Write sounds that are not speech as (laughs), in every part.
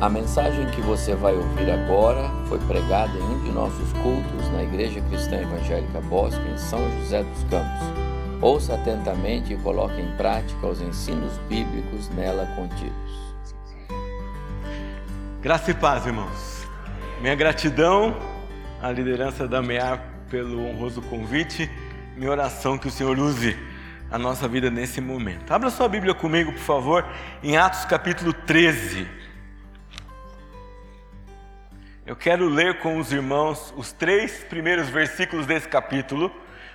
A mensagem que você vai ouvir agora foi pregada em um de nossos cultos na Igreja Cristã Evangélica Bosque, em São José dos Campos. Ouça atentamente e coloque em prática os ensinos bíblicos nela contidos. Graça e paz, irmãos. Minha gratidão à liderança da MEA pelo honroso convite. Minha oração que o Senhor use a nossa vida nesse momento. Abra sua Bíblia comigo, por favor, em Atos capítulo 13. Eu quero ler com os irmãos os três primeiros versículos desse capítulo,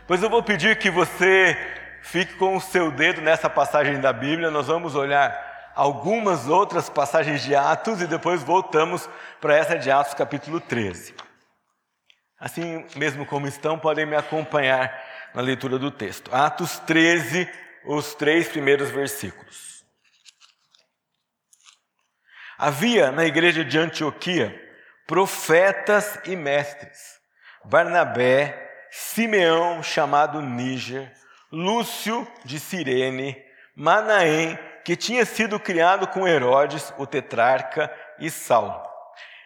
pois eu vou pedir que você fique com o seu dedo nessa passagem da Bíblia. Nós vamos olhar algumas outras passagens de Atos e depois voltamos para essa de Atos, capítulo 13. Assim mesmo como estão, podem me acompanhar na leitura do texto. Atos 13, os três primeiros versículos. Havia na igreja de Antioquia profetas e mestres: Barnabé, Simeão, chamado Níger, Lúcio de Cirene, Manaém, que tinha sido criado com Herodes, o tetrarca, e Saulo.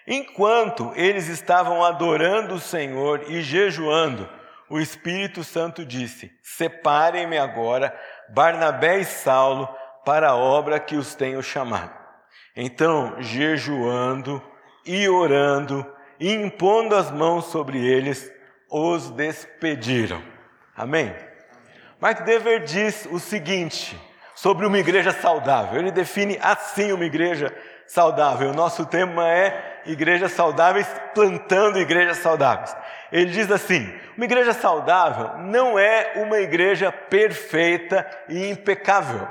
Enquanto eles estavam adorando o Senhor e jejuando, o Espírito Santo disse: Separem-me agora Barnabé e Saulo para a obra que os tenho chamado. Então, jejuando, e orando e impondo as mãos sobre eles, os despediram. Amém? Mark Dever diz o seguinte sobre uma igreja saudável. Ele define assim uma igreja saudável. O nosso tema é igrejas saudáveis, plantando igrejas saudáveis. Ele diz assim: uma igreja saudável não é uma igreja perfeita e impecável.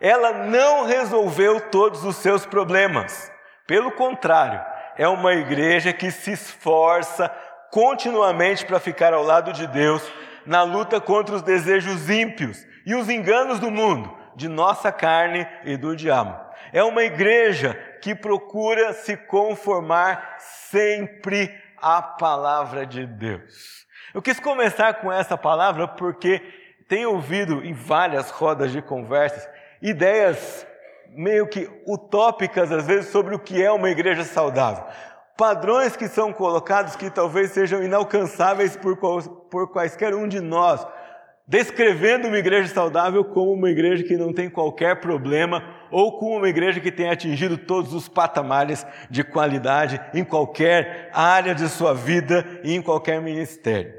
Ela não resolveu todos os seus problemas. Pelo contrário, é uma igreja que se esforça continuamente para ficar ao lado de Deus na luta contra os desejos ímpios e os enganos do mundo, de nossa carne e do diabo. É uma igreja que procura se conformar sempre à palavra de Deus. Eu quis começar com essa palavra porque tenho ouvido em várias rodas de conversas ideias meio que utópicas, às vezes, sobre o que é uma igreja saudável. Padrões que são colocados que talvez sejam inalcançáveis por, por quaisquer um de nós, descrevendo uma igreja saudável como uma igreja que não tem qualquer problema ou como uma igreja que tem atingido todos os patamares de qualidade em qualquer área de sua vida e em qualquer ministério.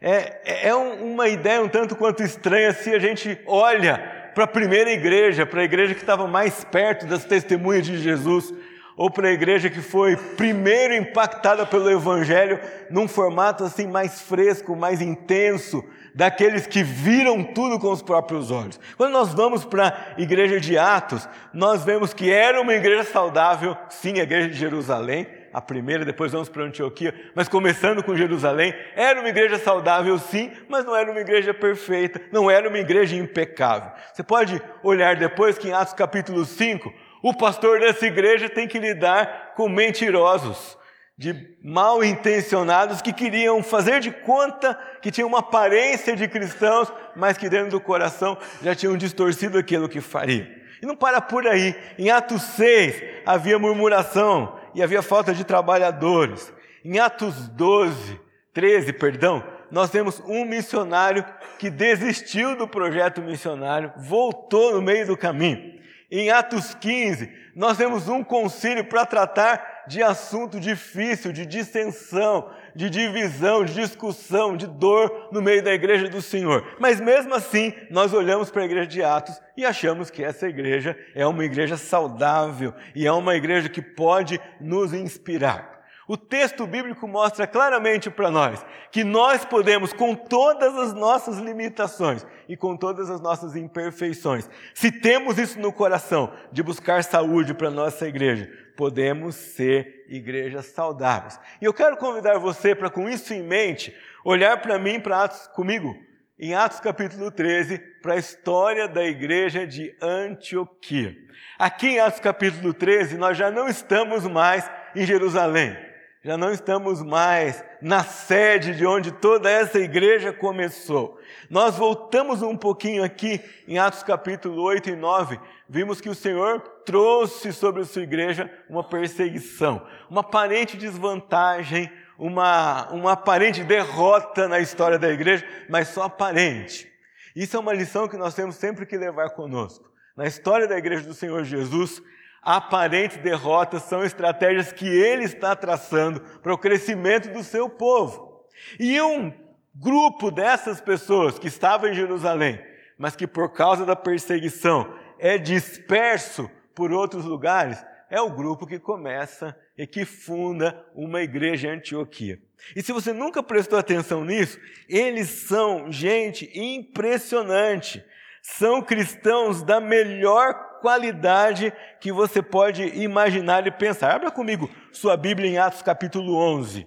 É, é uma ideia um tanto quanto estranha se a gente olha para a primeira igreja, para a igreja que estava mais perto das testemunhas de Jesus, ou para a igreja que foi primeiro impactada pelo Evangelho num formato assim mais fresco, mais intenso, daqueles que viram tudo com os próprios olhos. Quando nós vamos para a igreja de Atos, nós vemos que era uma igreja saudável, sim, a igreja de Jerusalém, a primeira, depois vamos para Antioquia, mas começando com Jerusalém, era uma igreja saudável sim, mas não era uma igreja perfeita, não era uma igreja impecável. Você pode olhar depois que em Atos capítulo 5, o pastor dessa igreja tem que lidar com mentirosos, de mal intencionados que queriam fazer de conta que tinham uma aparência de cristãos, mas que dentro do coração já tinham distorcido aquilo que faria. E não para por aí. Em Atos 6 havia murmuração, e havia falta de trabalhadores. Em Atos 12, 13, perdão, nós temos um missionário que desistiu do projeto missionário, voltou no meio do caminho. Em Atos 15, nós temos um concílio para tratar de assunto difícil, de dissensão, de divisão, de discussão, de dor no meio da igreja do Senhor. Mas mesmo assim, nós olhamos para a igreja de Atos e achamos que essa igreja é uma igreja saudável e é uma igreja que pode nos inspirar. O texto bíblico mostra claramente para nós que nós podemos, com todas as nossas limitações e com todas as nossas imperfeições, se temos isso no coração de buscar saúde para nossa igreja, podemos ser igrejas saudáveis. E eu quero convidar você para, com isso em mente, olhar para mim, para Atos comigo, em Atos capítulo 13, para a história da igreja de Antioquia. Aqui em Atos capítulo 13, nós já não estamos mais em Jerusalém. Já não estamos mais na sede de onde toda essa igreja começou. Nós voltamos um pouquinho aqui em Atos capítulo 8 e 9, vimos que o Senhor trouxe sobre a sua igreja uma perseguição, uma aparente desvantagem, uma, uma aparente derrota na história da igreja, mas só aparente. Isso é uma lição que nós temos sempre que levar conosco. Na história da igreja do Senhor Jesus, aparentes derrotas são estratégias que ele está traçando para o crescimento do seu povo. E um grupo dessas pessoas que estava em Jerusalém, mas que por causa da perseguição é disperso por outros lugares, é o grupo que começa e que funda uma igreja em Antioquia. E se você nunca prestou atenção nisso, eles são gente impressionante. São cristãos da melhor qualidade que você pode imaginar e pensar. Abra comigo sua Bíblia em Atos capítulo 11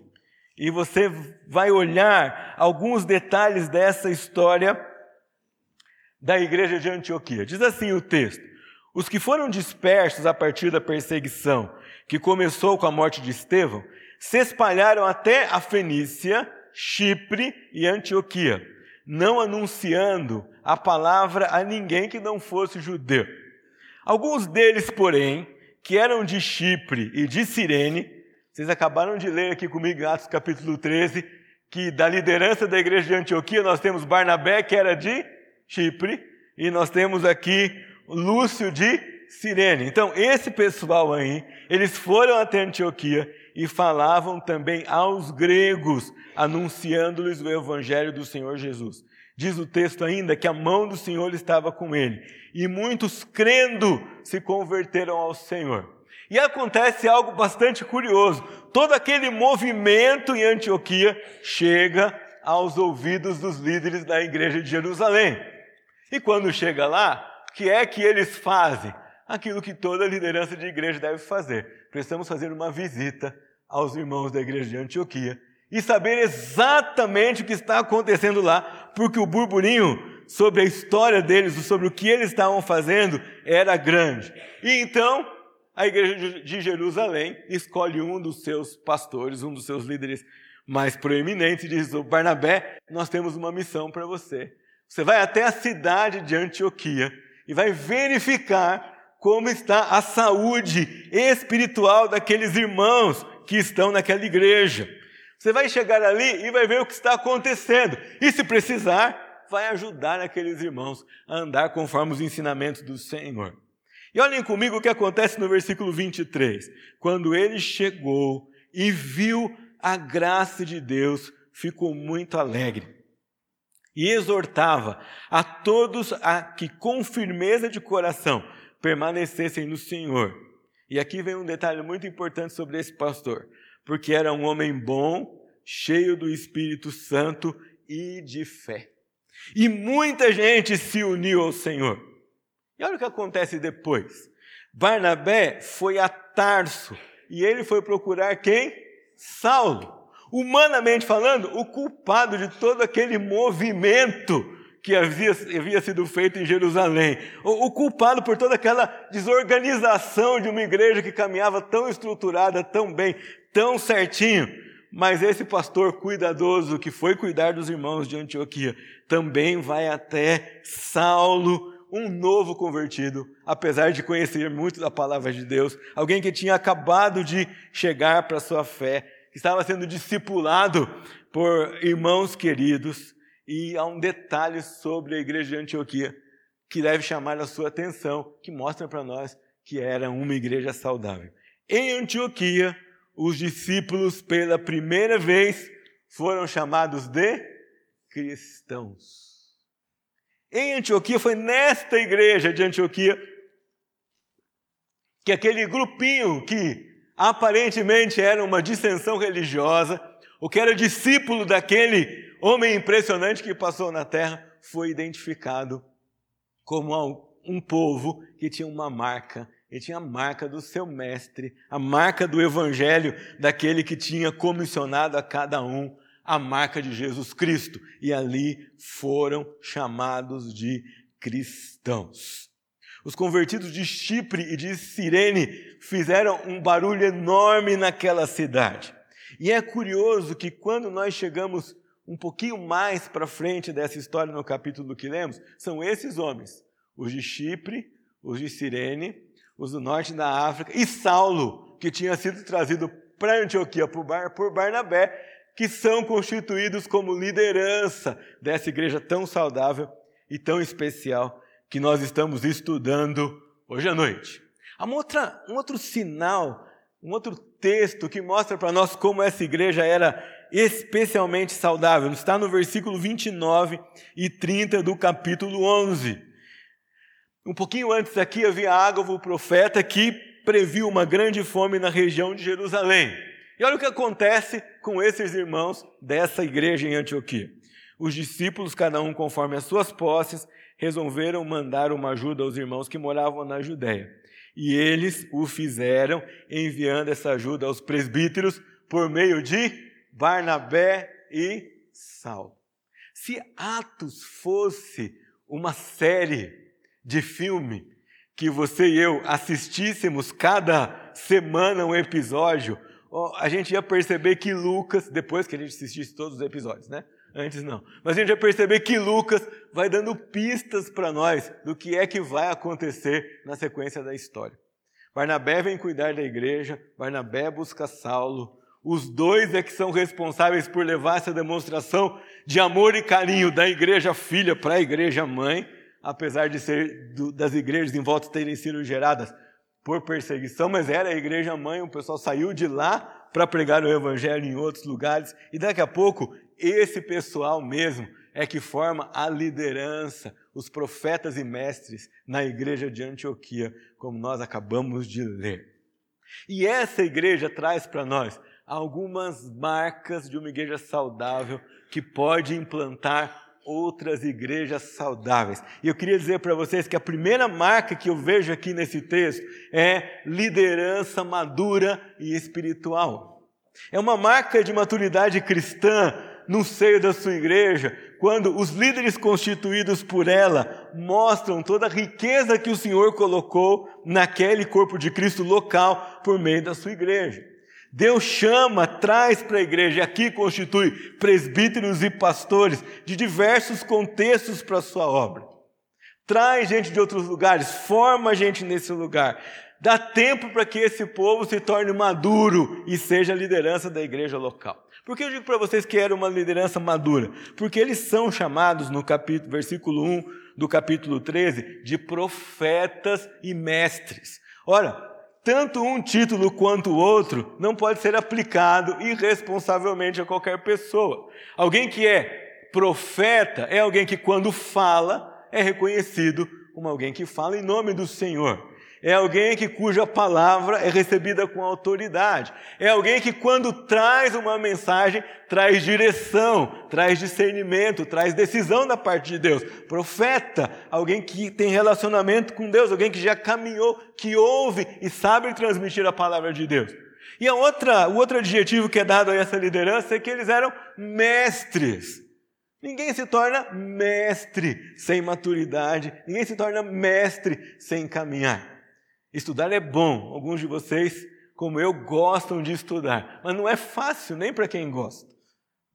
e você vai olhar alguns detalhes dessa história da igreja de Antioquia. Diz assim o texto: Os que foram dispersos a partir da perseguição que começou com a morte de Estevão se espalharam até a Fenícia, Chipre e Antioquia, não anunciando a palavra a ninguém que não fosse judeu. Alguns deles, porém, que eram de Chipre e de Cirene, vocês acabaram de ler aqui comigo Atos capítulo 13, que da liderança da igreja de Antioquia nós temos Barnabé, que era de Chipre, e nós temos aqui Lúcio de Cirene. Então, esse pessoal aí, eles foram até Antioquia e falavam também aos gregos, anunciando-lhes o evangelho do Senhor Jesus. Diz o texto ainda que a mão do Senhor estava com ele, e muitos crendo se converteram ao Senhor. E acontece algo bastante curioso. Todo aquele movimento em Antioquia chega aos ouvidos dos líderes da igreja de Jerusalém. E quando chega lá, o que é que eles fazem? Aquilo que toda liderança de igreja deve fazer. Precisamos fazer uma visita aos irmãos da igreja de Antioquia e saber exatamente o que está acontecendo lá, porque o burburinho sobre a história deles, sobre o que eles estavam fazendo, era grande. E então, a igreja de Jerusalém escolhe um dos seus pastores, um dos seus líderes mais proeminentes, e diz: Barnabé, nós temos uma missão para você. Você vai até a cidade de Antioquia e vai verificar como está a saúde espiritual daqueles irmãos que estão naquela igreja. Você vai chegar ali e vai ver o que está acontecendo. E se precisar, vai ajudar aqueles irmãos a andar conforme os ensinamentos do Senhor. E olhem comigo o que acontece no versículo 23. Quando ele chegou e viu a graça de Deus, ficou muito alegre. E exortava a todos a que com firmeza de coração permanecessem no Senhor. E aqui vem um detalhe muito importante sobre esse pastor porque era um homem bom, cheio do Espírito Santo e de fé. E muita gente se uniu ao Senhor. E olha o que acontece depois. Barnabé foi a Tarso e ele foi procurar quem? Saulo. Humanamente falando, o culpado de todo aquele movimento que havia, havia sido feito em Jerusalém. O, o, culpado por toda aquela desorganização de uma igreja que caminhava tão estruturada, tão bem, tão certinho. Mas esse pastor cuidadoso que foi cuidar dos irmãos de Antioquia também vai até Saulo, um novo convertido, apesar de conhecer muito da palavra de Deus, alguém que tinha acabado de chegar para a sua fé, que estava sendo discipulado por irmãos queridos. E há um detalhe sobre a igreja de Antioquia que deve chamar a sua atenção, que mostra para nós que era uma igreja saudável. Em Antioquia, os discípulos, pela primeira vez, foram chamados de cristãos. Em Antioquia, foi nesta igreja de Antioquia que aquele grupinho que aparentemente era uma dissensão religiosa, o que era discípulo daquele homem impressionante que passou na terra, foi identificado como um povo que tinha uma marca. Ele tinha a marca do seu mestre, a marca do evangelho daquele que tinha comissionado a cada um a marca de Jesus Cristo. E ali foram chamados de cristãos. Os convertidos de Chipre e de Cirene fizeram um barulho enorme naquela cidade. E é curioso que quando nós chegamos um pouquinho mais para frente dessa história no capítulo que lemos, são esses homens, os de Chipre, os de Cirene, os do norte da África e Saulo, que tinha sido trazido para Antioquia por Barnabé, que são constituídos como liderança dessa igreja tão saudável e tão especial que nós estamos estudando hoje à noite. Há uma outra, um outro sinal, um outro texto que mostra para nós como essa igreja era especialmente saudável. Está no versículo 29 e 30 do capítulo 11. Um pouquinho antes aqui havia Ágavo, o profeta, que previu uma grande fome na região de Jerusalém. E olha o que acontece com esses irmãos dessa igreja em Antioquia. Os discípulos, cada um conforme as suas posses, resolveram mandar uma ajuda aos irmãos que moravam na Judéia. E eles o fizeram, enviando essa ajuda aos presbíteros por meio de Barnabé e Saulo. Se Atos fosse uma série de filme que você e eu assistíssemos cada semana um episódio, a gente ia perceber que Lucas, depois que a gente assistisse todos os episódios, né? Antes não. Mas a gente ia perceber que Lucas vai dando pistas para nós do que é que vai acontecer na sequência da história. Barnabé vem cuidar da igreja, Barnabé busca Saulo. Os dois é que são responsáveis por levar essa demonstração de amor e carinho da igreja filha para a igreja mãe, apesar de ser do, das igrejas em volta terem sido geradas por perseguição, mas era a igreja mãe, o pessoal saiu de lá para pregar o evangelho em outros lugares, e daqui a pouco esse pessoal mesmo é que forma a liderança, os profetas e mestres na igreja de Antioquia, como nós acabamos de ler. E essa igreja traz para nós algumas marcas de uma igreja saudável que pode implantar outras igrejas saudáveis. E eu queria dizer para vocês que a primeira marca que eu vejo aqui nesse texto é liderança madura e espiritual. É uma marca de maturidade cristã no seio da sua igreja, quando os líderes constituídos por ela mostram toda a riqueza que o Senhor colocou naquele corpo de Cristo local por meio da sua igreja. Deus chama, traz para a igreja, e aqui constitui presbíteros e pastores de diversos contextos para a sua obra. Traz gente de outros lugares, forma gente nesse lugar. Dá tempo para que esse povo se torne maduro e seja a liderança da igreja local. Por que eu digo para vocês que era uma liderança madura? Porque eles são chamados no capítulo, versículo 1 do capítulo 13 de profetas e mestres. Ora, tanto um título quanto o outro não pode ser aplicado irresponsavelmente a qualquer pessoa. Alguém que é profeta é alguém que, quando fala, é reconhecido como alguém que fala em nome do Senhor é alguém que cuja palavra é recebida com autoridade, é alguém que quando traz uma mensagem traz direção, traz discernimento, traz decisão da parte de Deus. Profeta, alguém que tem relacionamento com Deus, alguém que já caminhou, que ouve e sabe transmitir a palavra de Deus. E a outra, o outro adjetivo que é dado a essa liderança é que eles eram mestres. Ninguém se torna mestre sem maturidade, ninguém se torna mestre sem caminhar. Estudar é bom. Alguns de vocês, como eu, gostam de estudar, mas não é fácil nem para quem gosta.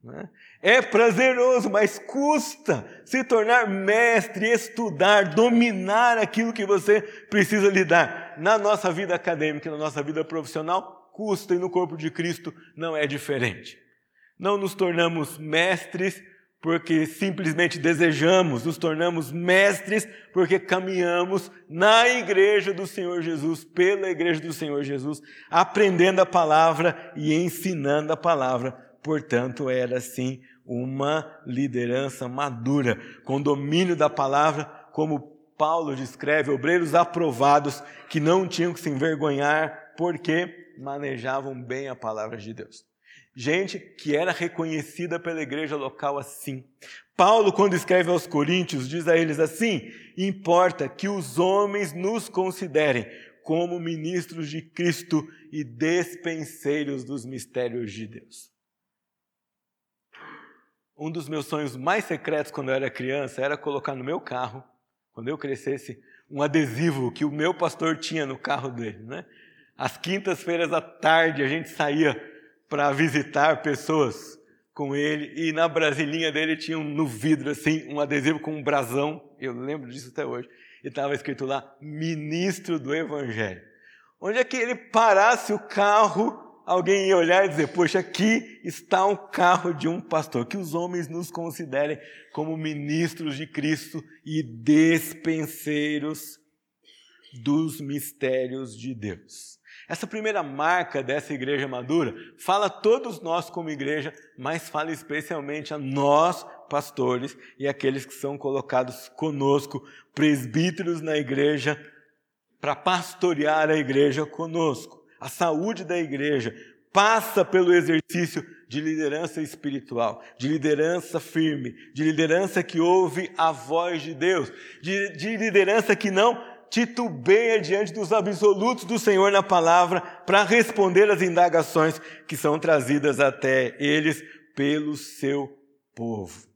Né? É prazeroso, mas custa se tornar mestre, estudar, dominar aquilo que você precisa lidar. Na nossa vida acadêmica, na nossa vida profissional, custa e no corpo de Cristo não é diferente. Não nos tornamos mestres porque simplesmente desejamos, nos tornamos mestres, porque caminhamos na igreja do Senhor Jesus, pela igreja do Senhor Jesus, aprendendo a palavra e ensinando a palavra. Portanto, era assim uma liderança madura, com domínio da palavra, como Paulo descreve, obreiros aprovados que não tinham que se envergonhar, porque manejavam bem a palavra de Deus. Gente que era reconhecida pela igreja local assim. Paulo, quando escreve aos Coríntios, diz a eles assim: importa que os homens nos considerem como ministros de Cristo e despenseiros dos mistérios de Deus. Um dos meus sonhos mais secretos quando eu era criança era colocar no meu carro, quando eu crescesse, um adesivo que o meu pastor tinha no carro dele. Né? Às quintas-feiras à tarde a gente saía para visitar pessoas com ele e na brasilinha dele tinha um, no vidro assim um adesivo com um brasão, eu lembro disso até hoje, e estava escrito lá ministro do evangelho. Onde é que ele parasse o carro, alguém ia olhar e dizer: Poxa, aqui está um carro de um pastor. Que os homens nos considerem como ministros de Cristo e despenseiros dos mistérios de Deus. Essa primeira marca dessa igreja madura fala a todos nós como igreja, mas fala especialmente a nós, pastores, e aqueles que são colocados conosco, presbíteros na igreja, para pastorear a igreja conosco. A saúde da igreja passa pelo exercício de liderança espiritual, de liderança firme, de liderança que ouve a voz de Deus, de, de liderança que não titubeia diante dos absolutos do Senhor na palavra para responder às indagações que são trazidas até eles pelo seu povo.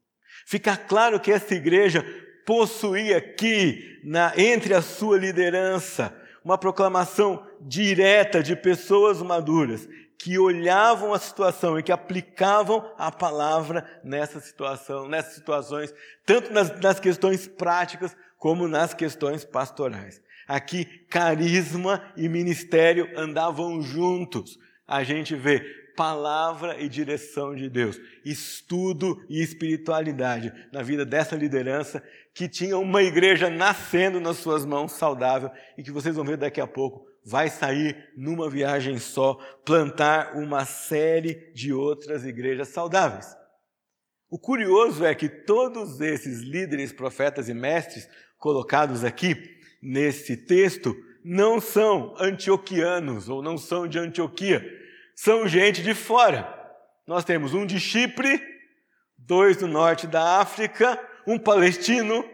Fica claro que essa igreja possuía aqui, na, entre a sua liderança, uma proclamação direta de pessoas maduras que olhavam a situação e que aplicavam a palavra nessa situação, nessas situações, tanto nas, nas questões práticas como nas questões pastorais. Aqui, carisma e ministério andavam juntos. A gente vê palavra e direção de Deus, estudo e espiritualidade na vida dessa liderança que tinha uma igreja nascendo nas suas mãos saudável e que vocês vão ver daqui a pouco vai sair numa viagem só plantar uma série de outras igrejas saudáveis. O curioso é que todos esses líderes, profetas e mestres colocados aqui nesse texto não são antioquianos ou não são de Antioquia, são gente de fora. Nós temos um de Chipre, dois do norte da África, um palestino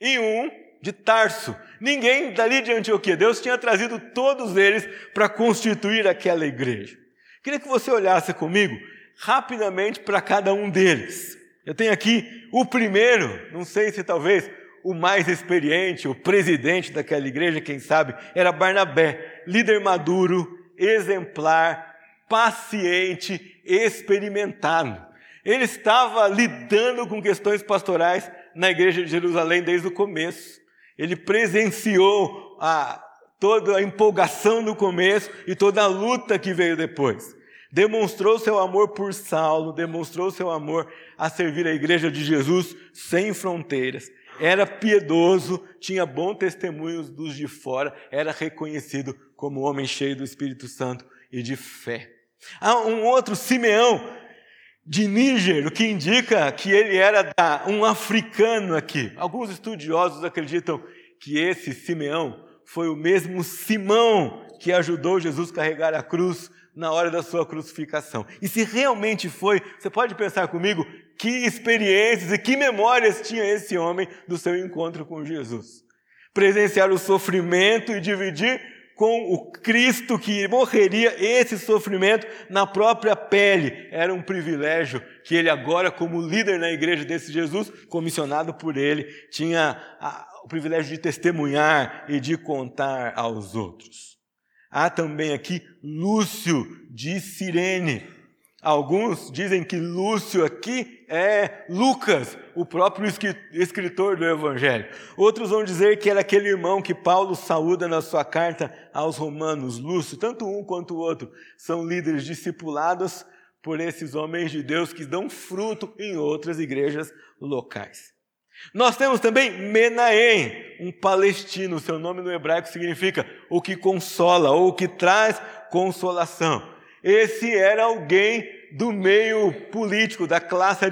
e um de Tarso. Ninguém dali de Antioquia. Deus tinha trazido todos eles para constituir aquela igreja. Queria que você olhasse comigo rapidamente para cada um deles. Eu tenho aqui o primeiro, não sei se talvez o mais experiente, o presidente daquela igreja, quem sabe, era Barnabé, líder maduro, exemplar, paciente, experimentado. Ele estava lidando com questões pastorais na igreja de Jerusalém desde o começo. Ele presenciou a, toda a empolgação no começo e toda a luta que veio depois. Demonstrou seu amor por Saulo, demonstrou seu amor a servir a igreja de Jesus sem fronteiras era piedoso, tinha bom testemunho dos de fora, era reconhecido como homem cheio do Espírito Santo e de fé. Há um outro Simeão de Níger, o que indica que ele era um africano aqui. Alguns estudiosos acreditam que esse Simeão foi o mesmo Simão que ajudou Jesus a carregar a cruz na hora da sua crucificação. E se realmente foi, você pode pensar comigo que experiências e que memórias tinha esse homem do seu encontro com Jesus. Presenciar o sofrimento e dividir com o Cristo que morreria esse sofrimento na própria pele. Era um privilégio que ele agora, como líder na igreja desse Jesus, comissionado por ele, tinha o privilégio de testemunhar e de contar aos outros. Há também aqui Lúcio de Cirene. Alguns dizem que Lúcio aqui é Lucas, o próprio escritor do Evangelho. Outros vão dizer que era aquele irmão que Paulo saúda na sua carta aos Romanos, Lúcio. Tanto um quanto o outro são líderes discipulados por esses homens de Deus que dão fruto em outras igrejas locais. Nós temos também Menahem, um palestino, seu nome no hebraico significa o que consola ou o que traz consolação. Esse era alguém do meio político, da classe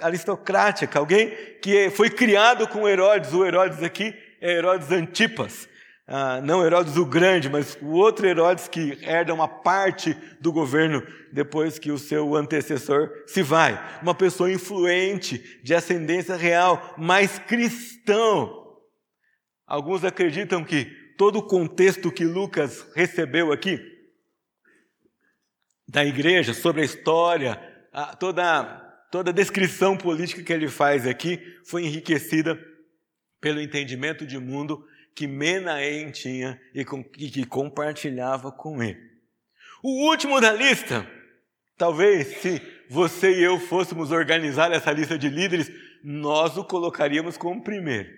aristocrática, alguém que foi criado com Herodes. O Herodes aqui é Herodes Antipas. Ah, não Herodes o Grande, mas o outro Herodes que herda uma parte do governo depois que o seu antecessor se vai. Uma pessoa influente, de ascendência real, mas cristão. Alguns acreditam que todo o contexto que Lucas recebeu aqui, da igreja, sobre a história, a, toda, toda a descrição política que ele faz aqui, foi enriquecida pelo entendimento de mundo que Menahem tinha e, com, e que compartilhava com ele. O último da lista Talvez se você e eu fôssemos organizar essa lista de líderes, nós o colocaríamos como primeiro.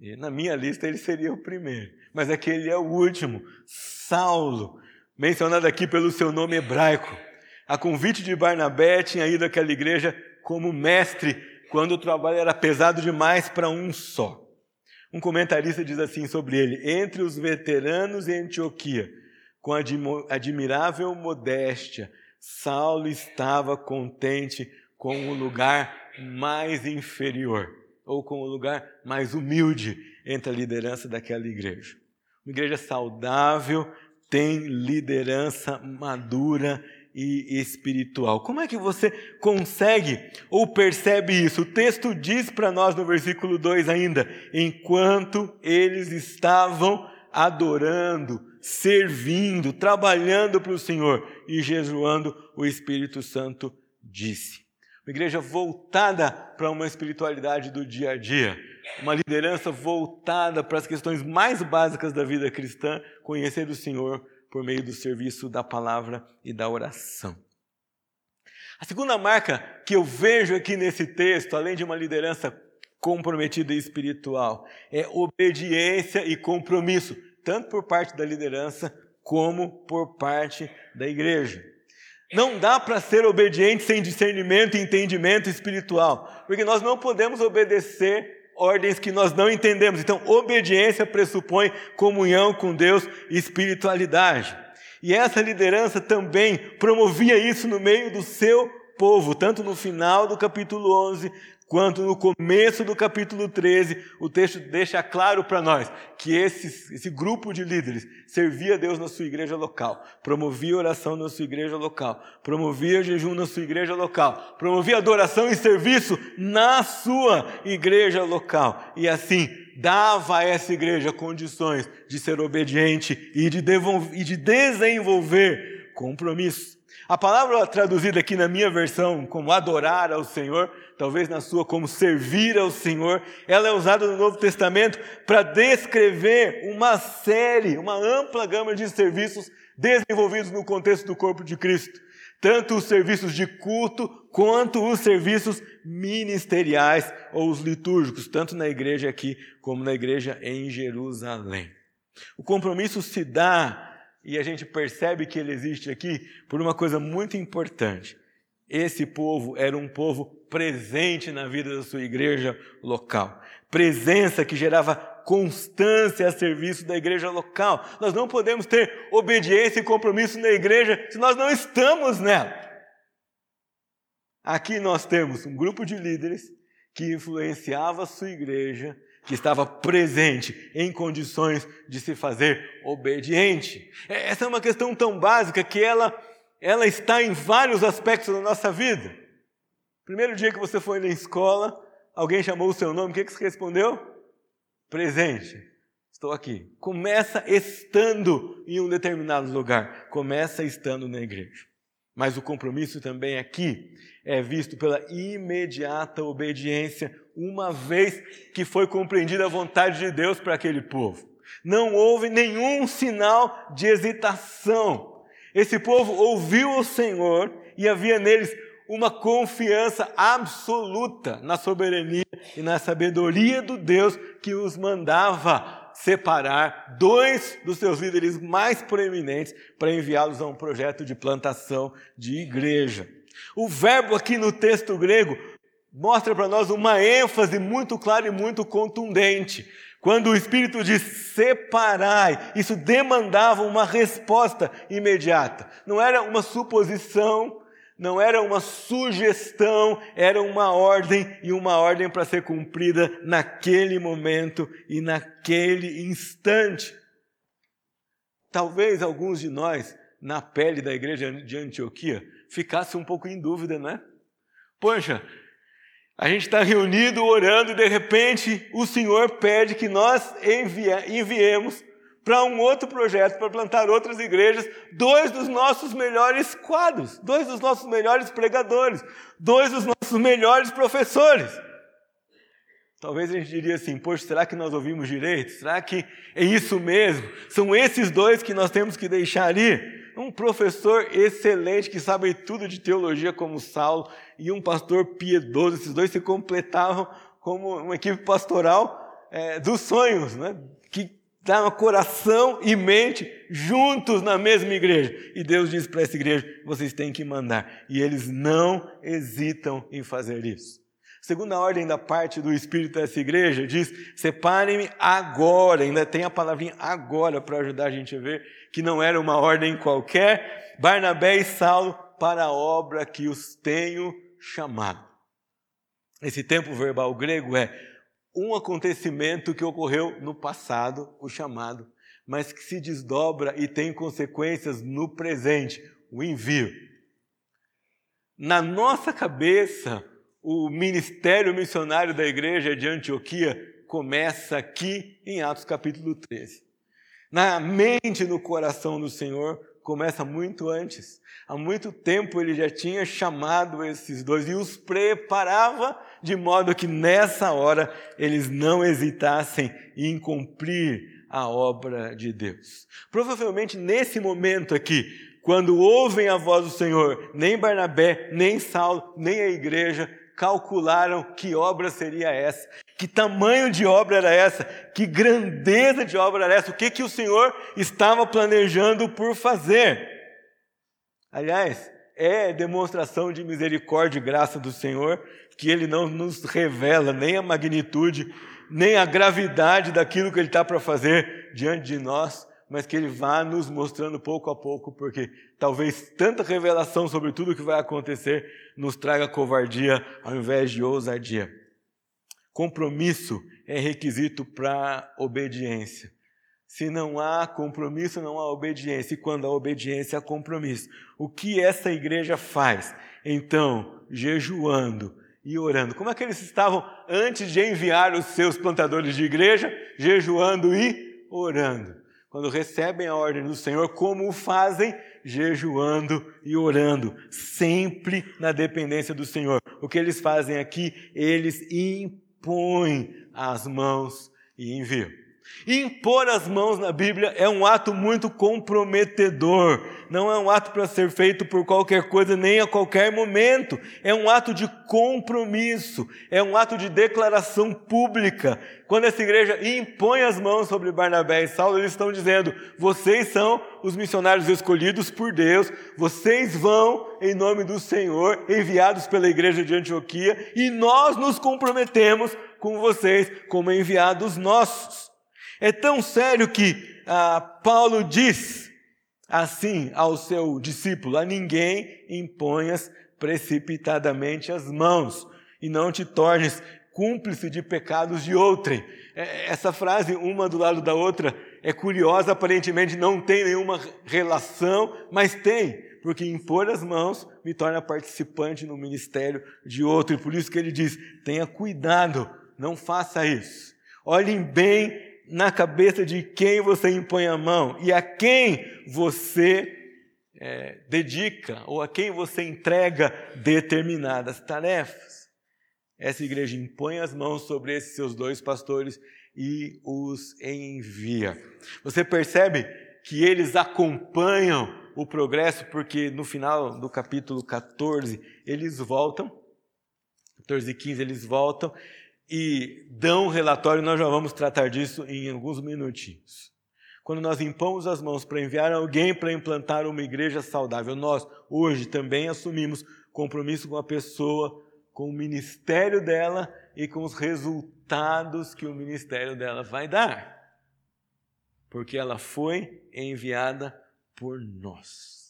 E na minha lista ele seria o primeiro, mas aquele é o último, Saulo, mencionado aqui pelo seu nome hebraico. A convite de Barnabé tinha ido àquela igreja como mestre quando o trabalho era pesado demais para um só. Um comentarista diz assim sobre ele: entre os veteranos em Antioquia, com admirável modéstia, Saulo estava contente com o lugar mais inferior, ou com o lugar mais humilde entre a liderança daquela igreja. Uma igreja saudável tem liderança madura e espiritual. Como é que você consegue ou percebe isso? O texto diz para nós no versículo 2 ainda: enquanto eles estavam adorando, servindo, trabalhando para o Senhor e jejuando, o Espírito Santo disse. Uma igreja voltada para uma espiritualidade do dia a dia, uma liderança voltada para as questões mais básicas da vida cristã, conhecer o Senhor por meio do serviço da palavra e da oração. A segunda marca que eu vejo aqui nesse texto, além de uma liderança comprometida e espiritual, é obediência e compromisso, tanto por parte da liderança como por parte da igreja. Não dá para ser obediente sem discernimento e entendimento espiritual, porque nós não podemos obedecer ordens que nós não entendemos. Então, obediência pressupõe comunhão com Deus e espiritualidade. E essa liderança também promovia isso no meio do seu povo, tanto no final do capítulo 11 quanto no começo do capítulo 13, o texto deixa claro para nós que esse, esse grupo de líderes servia a Deus na sua igreja local, promovia oração na sua igreja local, promovia jejum na sua igreja local, promovia adoração e serviço na sua igreja local. E assim, dava a essa igreja condições de ser obediente e de, e de desenvolver compromisso. A palavra traduzida aqui na minha versão como adorar ao Senhor talvez na sua como servir ao Senhor, ela é usada no Novo Testamento para descrever uma série, uma ampla gama de serviços desenvolvidos no contexto do corpo de Cristo. Tanto os serviços de culto quanto os serviços ministeriais ou os litúrgicos, tanto na igreja aqui como na igreja em Jerusalém. O compromisso se dá e a gente percebe que ele existe aqui por uma coisa muito importante. Esse povo era um povo presente na vida da sua igreja local. Presença que gerava constância a serviço da igreja local. Nós não podemos ter obediência e compromisso na igreja se nós não estamos nela. Aqui nós temos um grupo de líderes que influenciava a sua igreja, que estava presente em condições de se fazer obediente. Essa é uma questão tão básica que ela ela está em vários aspectos da nossa vida. Primeiro dia que você foi na escola, alguém chamou o seu nome, o que, que você respondeu? Presente. Estou aqui. Começa estando em um determinado lugar, começa estando na igreja. Mas o compromisso também aqui é visto pela imediata obediência, uma vez que foi compreendida a vontade de Deus para aquele povo. Não houve nenhum sinal de hesitação esse povo ouviu o Senhor e havia neles uma confiança absoluta na soberania e na sabedoria do Deus que os mandava separar dois dos seus líderes mais proeminentes para enviá-los a um projeto de plantação de igreja. O verbo aqui no texto grego mostra para nós uma ênfase muito clara e muito contundente. Quando o Espírito diz separai, isso demandava uma resposta imediata. Não era uma suposição, não era uma sugestão, era uma ordem e uma ordem para ser cumprida naquele momento e naquele instante. Talvez alguns de nós, na pele da igreja de Antioquia, ficasse um pouco em dúvida, não é? Poxa, a gente está reunido orando e de repente o Senhor pede que nós enviemos para um outro projeto, para plantar outras igrejas, dois dos nossos melhores quadros, dois dos nossos melhores pregadores, dois dos nossos melhores professores. Talvez a gente diria assim: poxa, será que nós ouvimos direito? Será que é isso mesmo? São esses dois que nós temos que deixar ir? um professor excelente que sabe tudo de teologia como Saulo e um pastor piedoso. Esses dois se completavam como uma equipe pastoral é, dos sonhos, né? Que dá coração e mente juntos na mesma igreja. E Deus diz para essa igreja: vocês têm que mandar. E eles não hesitam em fazer isso. Segunda ordem da parte do Espírito dessa igreja diz: separem-me agora. Ainda tem a palavrinha agora para ajudar a gente a ver que não era uma ordem qualquer. Barnabé e Saulo para a obra que os tenho chamado. Esse tempo verbal grego é um acontecimento que ocorreu no passado, o chamado, mas que se desdobra e tem consequências no presente, o envio. Na nossa cabeça, o ministério missionário da igreja de Antioquia começa aqui em Atos capítulo 13. Na mente no coração do Senhor começa muito antes. Há muito tempo ele já tinha chamado esses dois e os preparava de modo que nessa hora eles não hesitassem em cumprir a obra de Deus. Provavelmente nesse momento aqui, quando ouvem a voz do Senhor, nem Barnabé, nem Saulo, nem a igreja calcularam que obra seria essa, que tamanho de obra era essa, que grandeza de obra era essa, o que, que o Senhor estava planejando por fazer. Aliás, é demonstração de misericórdia e graça do Senhor que Ele não nos revela nem a magnitude, nem a gravidade daquilo que Ele está para fazer diante de nós, mas que Ele vá nos mostrando pouco a pouco, porque talvez tanta revelação sobre tudo o que vai acontecer nos traga covardia ao invés de ousadia. Compromisso é requisito para obediência. Se não há compromisso, não há obediência. E quando há obediência, há compromisso. O que essa igreja faz? Então, jejuando e orando. Como é que eles estavam antes de enviar os seus plantadores de igreja? Jejuando e orando. Quando recebem a ordem do Senhor, como o fazem? jejuando e orando, sempre na dependência do Senhor. O que eles fazem aqui? Eles impõem as mãos e enviam. Impor as mãos na Bíblia é um ato muito comprometedor, não é um ato para ser feito por qualquer coisa, nem a qualquer momento. É um ato de compromisso, é um ato de declaração pública. Quando essa igreja impõe as mãos sobre Barnabé e Saulo, eles estão dizendo: vocês são os missionários escolhidos por Deus, vocês vão, em nome do Senhor, enviados pela igreja de Antioquia, e nós nos comprometemos com vocês como enviados nossos. É tão sério que ah, Paulo diz assim ao seu discípulo: a ninguém imponhas precipitadamente as mãos e não te tornes cúmplice de pecados de outrem. É, essa frase, uma do lado da outra, é curiosa, aparentemente não tem nenhuma relação, mas tem, porque impor as mãos me torna participante no ministério de outro, e por isso que ele diz: tenha cuidado, não faça isso. Olhem bem na cabeça de quem você impõe a mão e a quem você é, dedica ou a quem você entrega determinadas tarefas. Essa igreja impõe as mãos sobre esses seus dois pastores e os envia. Você percebe que eles acompanham o progresso, porque no final do capítulo 14 eles voltam, 14 e 15 eles voltam e dão relatório, nós já vamos tratar disso em alguns minutinhos. Quando nós impomos as mãos para enviar alguém para implantar uma igreja saudável, nós hoje também assumimos compromisso com a pessoa, com o ministério dela e com os resultados que o ministério dela vai dar. Porque ela foi enviada por nós.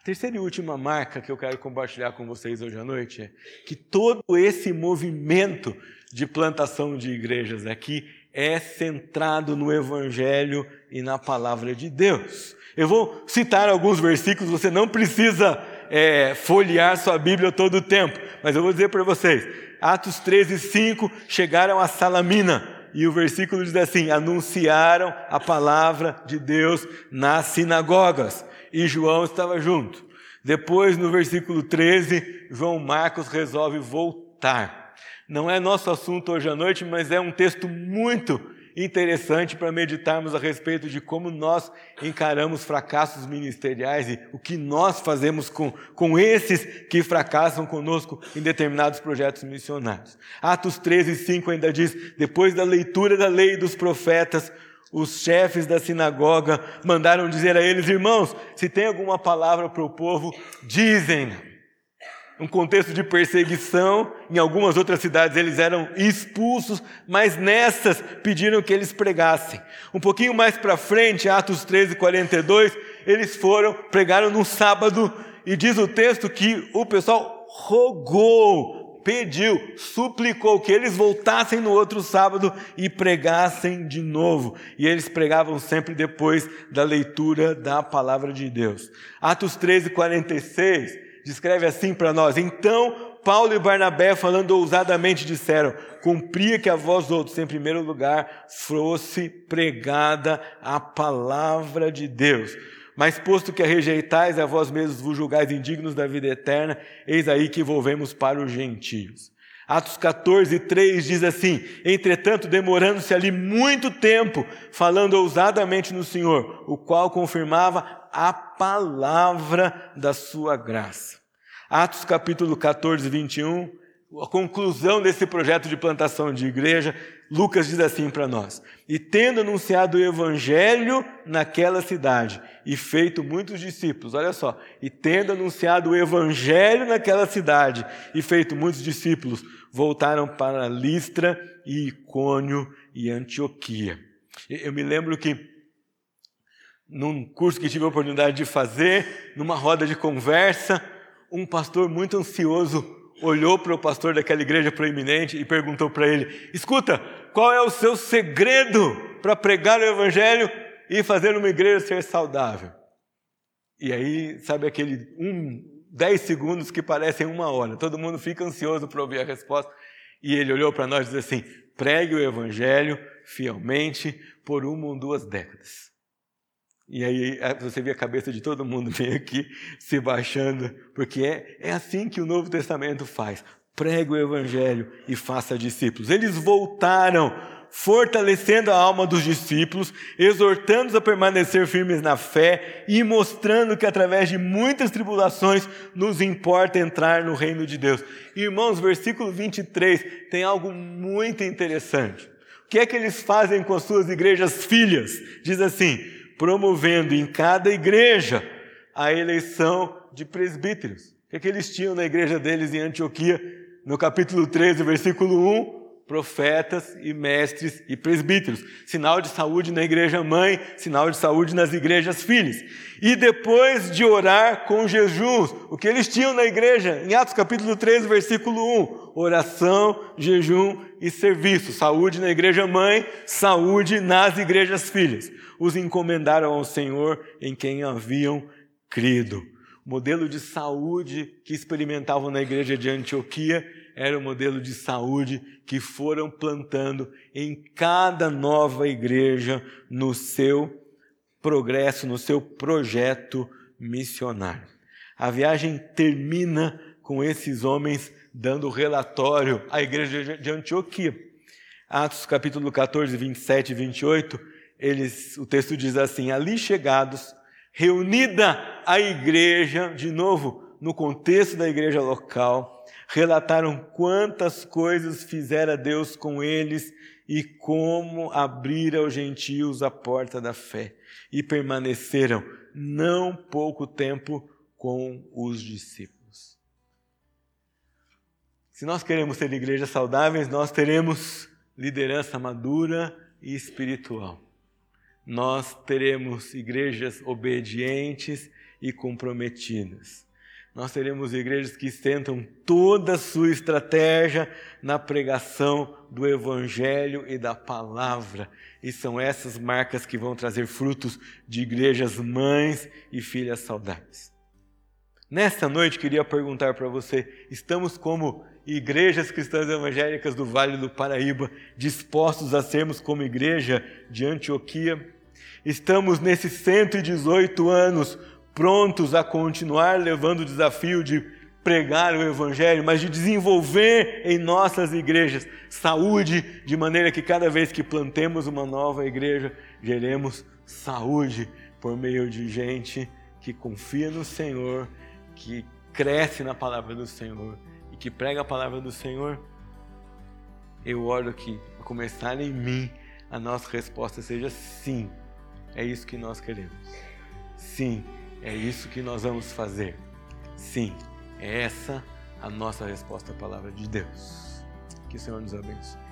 A terceira e última marca que eu quero compartilhar com vocês hoje à noite é que todo esse movimento de plantação de igrejas aqui é centrado no Evangelho e na palavra de Deus. Eu vou citar alguns versículos, você não precisa é, folhear sua Bíblia todo o tempo, mas eu vou dizer para vocês: Atos 13, 5 chegaram a Salamina. E o versículo diz assim: anunciaram a palavra de Deus nas sinagogas, e João estava junto. Depois, no versículo 13, João Marcos resolve voltar não é nosso assunto hoje à noite, mas é um texto muito interessante para meditarmos a respeito de como nós encaramos fracassos ministeriais e o que nós fazemos com, com esses que fracassam conosco em determinados projetos missionários. Atos 13, 5 ainda diz: depois da leitura da lei dos profetas, os chefes da sinagoga mandaram dizer a eles: irmãos, se tem alguma palavra para o povo, dizem um contexto de perseguição. Em algumas outras cidades eles eram expulsos, mas nessas pediram que eles pregassem. Um pouquinho mais para frente, Atos 13, 42, eles foram, pregaram no sábado, e diz o texto que o pessoal rogou, pediu, suplicou que eles voltassem no outro sábado e pregassem de novo. E eles pregavam sempre depois da leitura da palavra de Deus. Atos 13, 46 descreve assim para nós: Então Paulo e Barnabé, falando ousadamente, disseram: Cumpria que a vós outros, em primeiro lugar, fosse pregada a palavra de Deus. Mas posto que a rejeitais, a vós mesmos vos julgais indignos da vida eterna, eis aí que volvemos para os gentios. Atos 14, 3 diz assim: Entretanto, demorando-se ali muito tempo, falando ousadamente no Senhor, o qual confirmava a palavra da sua graça. Atos capítulo 14, 21, a conclusão desse projeto de plantação de igreja, Lucas diz assim para nós: E tendo anunciado o evangelho naquela cidade e feito muitos discípulos, olha só, e tendo anunciado o evangelho naquela cidade e feito muitos discípulos, voltaram para Listra e Icônio e Antioquia. Eu me lembro que num curso que tive a oportunidade de fazer, numa roda de conversa, um pastor muito ansioso olhou para o pastor daquela igreja proeminente e perguntou para ele: Escuta, qual é o seu segredo para pregar o evangelho e fazer uma igreja ser saudável? E aí, sabe aquele um, dez segundos que parecem uma hora, todo mundo fica ansioso para ouvir a resposta. E ele olhou para nós e disse assim: pregue o evangelho fielmente por uma ou duas décadas. E aí é, você vê a cabeça de todo mundo (laughs) vem aqui se baixando, porque é, é assim que o Novo Testamento faz. Pregue o Evangelho e faça discípulos. Eles voltaram, fortalecendo a alma dos discípulos, exortando-os a permanecer firmes na fé e mostrando que através de muitas tribulações nos importa entrar no reino de Deus. Irmãos, versículo 23 tem algo muito interessante. O que é que eles fazem com as suas igrejas filhas? Diz assim: promovendo em cada igreja a eleição de presbíteros. O que, é que eles tinham na igreja deles em Antioquia? No capítulo 13, versículo 1, profetas e mestres e presbíteros. Sinal de saúde na igreja mãe, sinal de saúde nas igrejas filhas. E depois de orar com jejuns, o que eles tinham na igreja, em Atos capítulo 13, versículo 1, oração, jejum e serviço. Saúde na igreja mãe, saúde nas igrejas filhas os encomendaram ao Senhor em quem haviam crido. O modelo de saúde que experimentavam na igreja de Antioquia era o modelo de saúde que foram plantando em cada nova igreja no seu progresso, no seu projeto missionário. A viagem termina com esses homens dando relatório à igreja de Antioquia. Atos capítulo 14, 27 e 28 eles, o texto diz assim: ali chegados, reunida a igreja, de novo, no contexto da igreja local, relataram quantas coisas fizera Deus com eles e como abrira aos gentios a porta da fé. E permaneceram não pouco tempo com os discípulos. Se nós queremos ser igrejas saudáveis, nós teremos liderança madura e espiritual nós teremos igrejas obedientes e comprometidas. Nós teremos igrejas que sentam toda a sua estratégia na pregação do Evangelho e da palavra. E são essas marcas que vão trazer frutos de igrejas mães e filhas saudáveis. Nesta noite, queria perguntar para você: estamos como igrejas cristãs evangélicas do Vale do Paraíba dispostos a sermos como igreja de Antioquia? Estamos nesses 118 anos prontos a continuar levando o desafio de pregar o Evangelho, mas de desenvolver em nossas igrejas saúde, de maneira que cada vez que plantemos uma nova igreja, geremos saúde por meio de gente que confia no Senhor, que cresce na palavra do Senhor e que prega a palavra do Senhor. Eu oro que, a começar em mim, a nossa resposta seja sim, é isso que nós queremos. Sim, é isso que nós vamos fazer. Sim, é essa a nossa resposta à palavra de Deus. Que o Senhor nos abençoe.